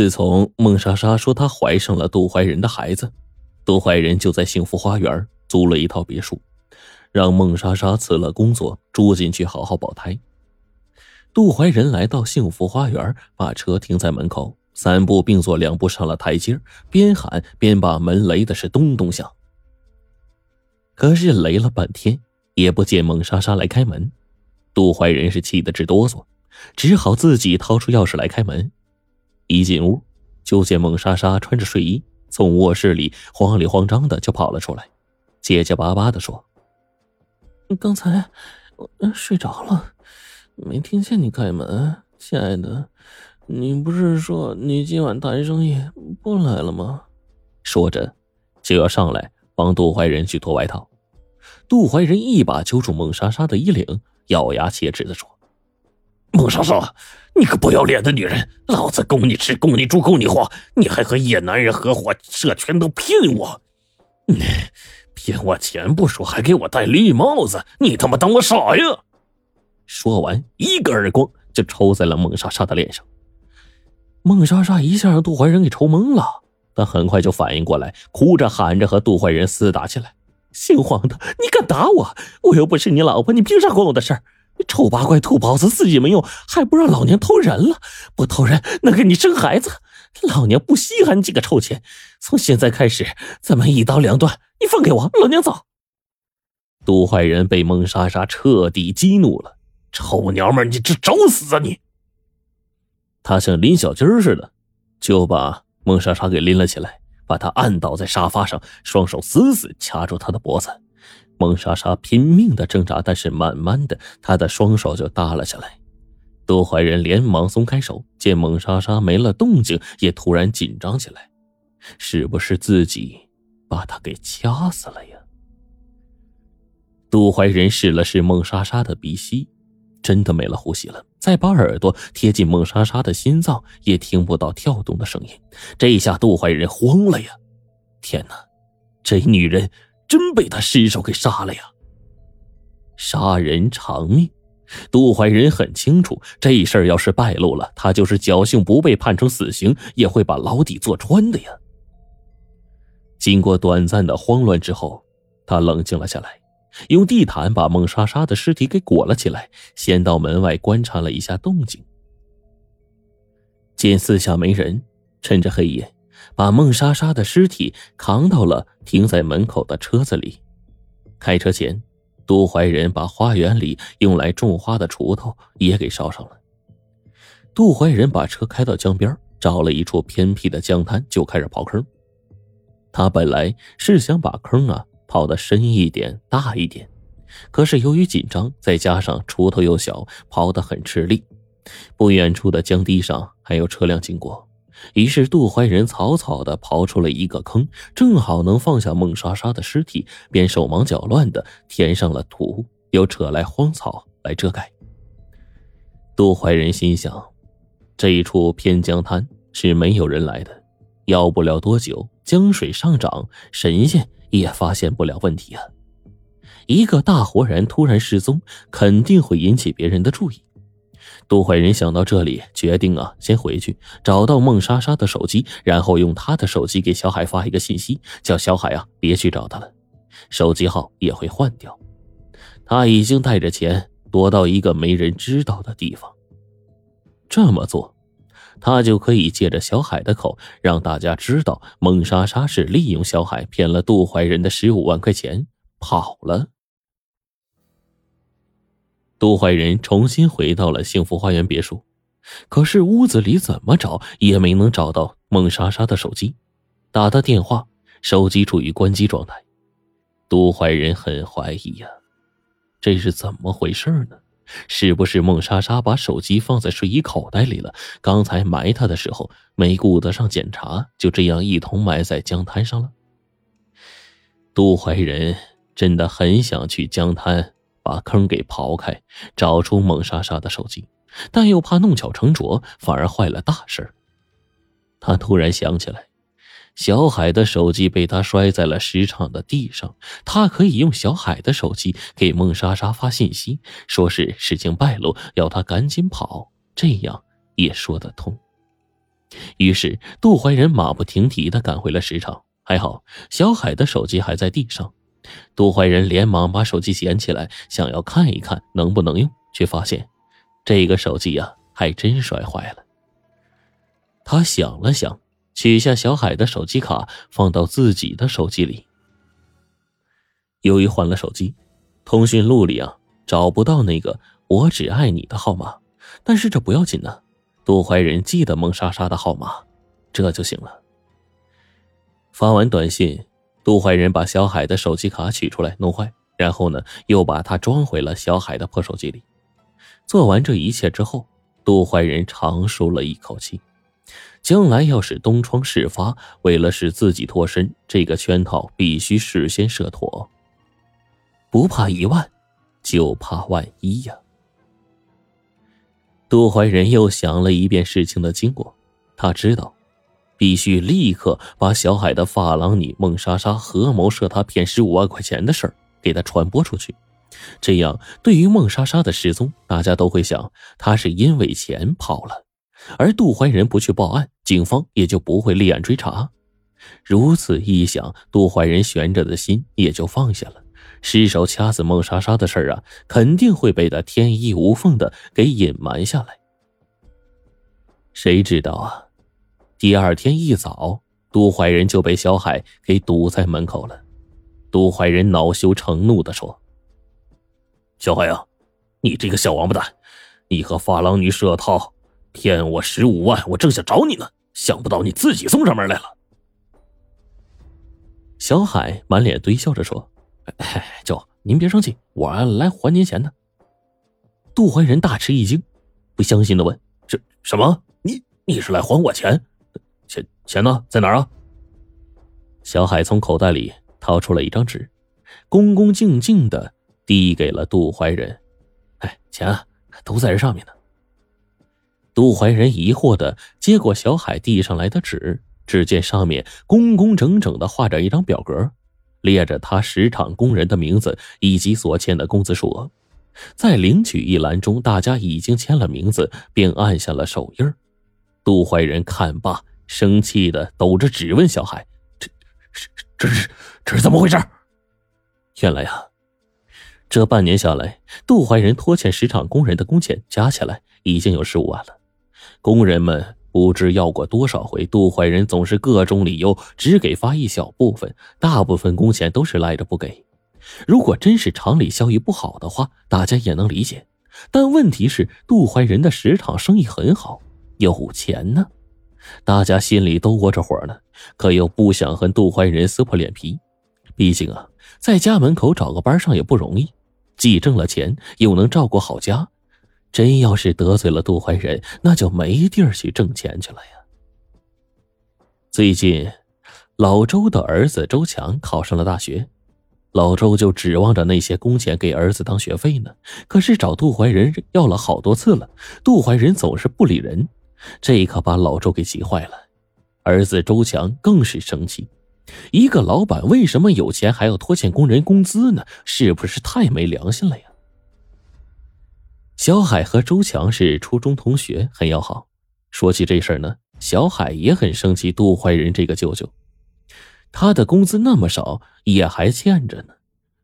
自从孟莎莎说她怀上了杜怀仁的孩子，杜怀仁就在幸福花园租了一套别墅，让孟莎莎辞了工作住进去好好保胎。杜怀仁来到幸福花园，把车停在门口，三步并作两步上了台阶，边喊边把门擂的是咚咚响。可是擂了半天，也不见孟莎莎来开门，杜怀仁是气得直哆嗦，只好自己掏出钥匙来开门。一进屋，就见孟莎莎穿着睡衣从卧室里慌里慌张的就跑了出来，结结巴巴的说：“刚才我睡着了，没听见你开门，亲爱的，你不是说你今晚谈生意不来了吗？”说着，就要上来帮杜怀仁去脱外套。杜怀仁一把揪住孟莎莎的衣领，咬牙切齿的说。孟莎莎，你个不要脸的女人！老子供你吃，供你住，供你花，你还和野男人合伙设圈都骗我！你骗我钱不说，还给我戴绿帽子！你他妈当我傻呀？说完，一个耳光就抽在了孟莎莎的脸上。孟莎莎一下让杜怀仁给抽懵了，但很快就反应过来，哭着喊着和杜怀仁厮打起来：“姓黄的，你敢打我？我又不是你老婆，你凭啥管我的事儿？”臭八怪兔包子，自己没用，还不让老娘偷人了？不偷人，能给你生孩子？老娘不稀罕几个臭钱。从现在开始，咱们一刀两断。你放开我，老娘走。杜怀仁被孟莎莎彻底激怒了，臭娘们，你这找死啊你！他像拎小鸡似的，就把孟莎莎给拎了起来，把她按倒在沙发上，双手死死掐住她的脖子。孟莎莎拼命的挣扎，但是慢慢的，她的双手就耷拉下来。杜怀仁连忙松开手，见孟莎莎没了动静，也突然紧张起来，是不是自己把她给掐死了呀？杜怀仁试了试孟莎莎的鼻息，真的没了呼吸了。再把耳朵贴近孟莎莎的心脏，也听不到跳动的声音。这一下，杜怀仁慌了呀！天哪，这女人！真被他失手给杀了呀！杀人偿命，杜怀仁很清楚，这事儿要是败露了，他就是侥幸不被判成死刑，也会把牢底坐穿的呀。经过短暂的慌乱之后，他冷静了下来，用地毯把孟莎莎的尸体给裹了起来，先到门外观察了一下动静，见四下没人，趁着黑夜。把孟莎莎的尸体扛到了停在门口的车子里。开车前，杜怀仁把花园里用来种花的锄头也给烧上了。杜怀仁把车开到江边，找了一处偏僻的江滩，就开始刨坑。他本来是想把坑啊刨的深一点、大一点，可是由于紧张，再加上锄头又小，刨得很吃力。不远处的江堤上还有车辆经过。于是，杜怀仁草草的刨出了一个坑，正好能放下孟莎莎的尸体，便手忙脚乱的填上了土，又扯来荒草来遮盖。杜怀仁心想，这一处偏江滩是没有人来的，要不了多久，江水上涨，神仙也发现不了问题啊！一个大活人突然失踪，肯定会引起别人的注意。杜怀仁想到这里，决定啊，先回去找到孟莎莎的手机，然后用她的手机给小海发一个信息，叫小海啊别去找他了，手机号也会换掉。他已经带着钱躲到一个没人知道的地方。这么做，他就可以借着小海的口，让大家知道孟莎莎是利用小海骗了杜怀仁的十五万块钱跑了。杜怀仁重新回到了幸福花园别墅，可是屋子里怎么找也没能找到孟莎莎的手机，打的电话手机处于关机状态。杜怀仁很怀疑呀，这是怎么回事呢？是不是孟莎莎把手机放在睡衣口袋里了？刚才埋他的时候没顾得上检查，就这样一同埋在江滩上了。杜怀仁真的很想去江滩。把坑给刨开，找出孟莎莎的手机，但又怕弄巧成拙，反而坏了大事。他突然想起来，小海的手机被他摔在了石场的地上，他可以用小海的手机给孟莎莎发信息，说是事情败露，要他赶紧跑，这样也说得通。于是杜怀仁马不停蹄的赶回了石场。还好小海的手机还在地上，杜怀仁连忙把手机捡起来，想要看一看能不能用，却发现这个手机呀还真摔坏了。他想了想，取下小海的手机卡，放到自己的手机里。由于换了手机，通讯录里啊找不到那个“我只爱你”的号码，但是这不要紧呢。杜怀仁记得孟莎莎的号码，这就行了。发完短信，杜怀仁把小海的手机卡取出来弄坏，然后呢又把它装回了小海的破手机里。做完这一切之后，杜怀仁长舒了一口气。将来要是东窗事发，为了使自己脱身，这个圈套必须事先设妥。不怕一万，就怕万一呀！杜怀仁又想了一遍事情的经过，他知道，必须立刻把小海的发廊女孟莎莎合谋设他骗十五万块钱的事儿给他传播出去。这样，对于孟莎莎的失踪，大家都会想，她是因为钱跑了。而杜怀仁不去报案，警方也就不会立案追查。如此一想，杜怀仁悬着的心也就放下了。失手掐死孟莎莎的事儿啊，肯定会被他天衣无缝的给隐瞒下来。谁知道啊？第二天一早，杜怀仁就被小海给堵在门口了。杜怀仁恼羞成怒的说：“小海啊，你这个小王八蛋，你和发廊女设套。”骗我十五万，我正想找你呢，想不到你自己送上门来了。小海满脸堆笑着说：“舅，您别生气，我来还您钱呢。”杜怀仁大吃一惊，不相信的问：“这什么？你你是来还我钱？钱呢？在哪儿啊？”小海从口袋里掏出了一张纸，恭恭敬敬的递给了杜怀仁：“哎，钱啊都在这上面呢。”杜怀仁疑惑的接过小海递上来的纸，只见上面工工整整的画着一张表格，列着他十场工人的名字以及所欠的工资数额。在领取一栏中，大家已经签了名字，并按下了手印杜怀仁看罢，生气的抖着指问小海：“这、这、这是这是怎么回事？”原来呀，这半年下来，杜怀仁拖欠石场工人的工钱加起来已经有十五万了。工人们不知要过多少回，杜怀仁总是各种理由只给发一小部分，大部分工钱都是赖着不给。如果真是厂里效益不好的话，大家也能理解。但问题是，杜怀仁的石厂生意很好，有钱呢，大家心里都窝着火呢，可又不想和杜怀仁撕破脸皮。毕竟啊，在家门口找个班上也不容易，既挣了钱，又能照顾好家。真要是得罪了杜怀仁，那就没地儿去挣钱去了呀。最近，老周的儿子周强考上了大学，老周就指望着那些工钱给儿子当学费呢。可是找杜怀仁要了好多次了，杜怀仁总是不理人，这可把老周给急坏了。儿子周强更是生气，一个老板为什么有钱还要拖欠工人工资呢？是不是太没良心了呀？小海和周强是初中同学，很要好。说起这事儿呢，小海也很生气杜怀仁这个舅舅，他的工资那么少，也还欠着呢。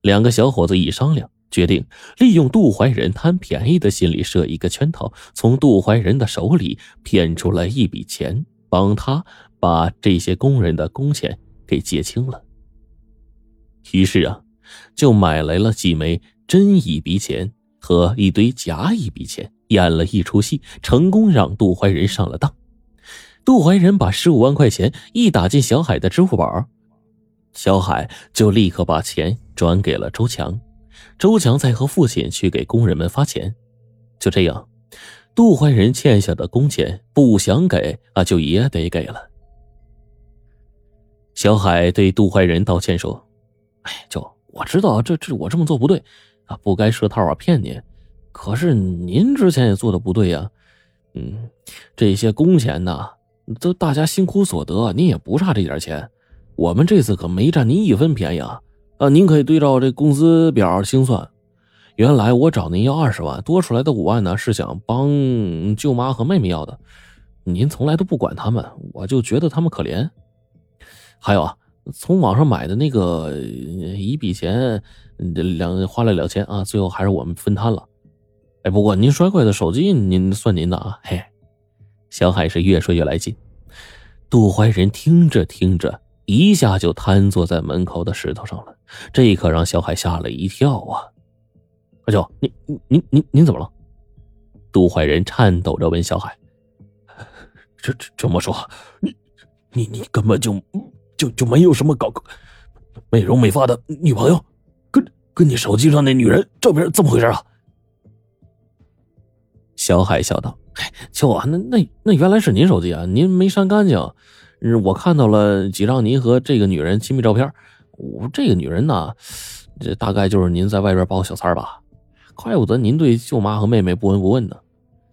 两个小伙子一商量，决定利用杜怀仁贪便宜的心理设一个圈套，从杜怀仁的手里骗出来一笔钱，帮他把这些工人的工钱给结清了。于是啊，就买来了几枚真一笔钱。和一堆假一笔钱演了一出戏，成功让杜怀仁上了当。杜怀仁把十五万块钱一打进小海的支付宝，小海就立刻把钱转给了周强。周强在和父亲去给工人们发钱。就这样，杜怀仁欠下的工钱不想给啊，就也得给了。小海对杜怀仁道歉说：“哎，舅，我知道这这我这么做不对。”啊，不该设套啊，骗您！可是您之前也做的不对呀，嗯，这些工钱呢，都大家辛苦所得，您也不差这点钱。我们这次可没占您一分便宜啊！啊，您可以对照这工资表清算。原来我找您要二十万，多出来的五万呢，是想帮舅妈和妹妹要的。您从来都不管他们，我就觉得他们可怜。还有啊，从网上买的那个一笔钱，两花了两千啊，最后还是我们分摊了。哎，不过您摔坏的手机，您算您的啊。嘿，小海是越说越来劲。杜怀仁听着听着，一下就瘫坐在门口的石头上了，这可让小海吓了一跳啊！阿舅，您您您您怎么了？杜怀仁颤抖着问小海：“这这这么说，你你你根本就就就没有什么搞美容美发的女朋友？跟跟你手机上那女人照片怎么回事啊？”小海笑道。舅啊，那那那原来是您手机啊！您没删干净，我看到了几张您和这个女人亲密照片。我这个女人呢，这大概就是您在外边包小三吧？怪不得您对舅妈和妹妹不闻不问呢。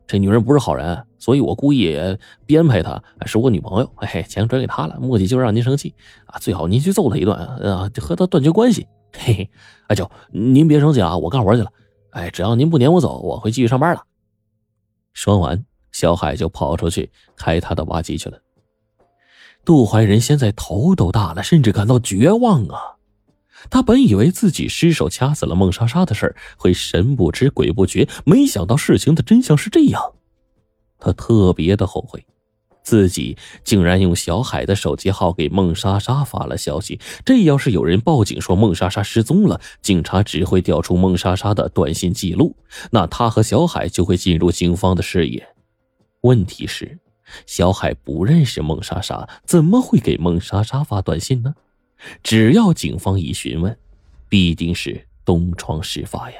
这女人不是好人，所以我故意编排她是我女朋友。嘿，钱转给她了，目的就是让您生气啊！最好您去揍她一顿啊，和她断绝关系。嘿嘿，阿舅，您别生气啊，我干活去了。哎，只要您不撵我走，我会继续上班的。说完，小海就跑出去开他的挖机去了。杜怀仁现在头都大了，甚至感到绝望啊！他本以为自己失手掐死了孟莎莎的事会神不知鬼不觉，没想到事情的真相是这样。他特别的后悔。自己竟然用小海的手机号给孟莎莎发了消息，这要是有人报警说孟莎莎失踪了，警察只会调出孟莎莎的短信记录，那他和小海就会进入警方的视野。问题是，小海不认识孟莎莎，怎么会给孟莎莎发短信呢？只要警方一询问，必定是东窗事发呀。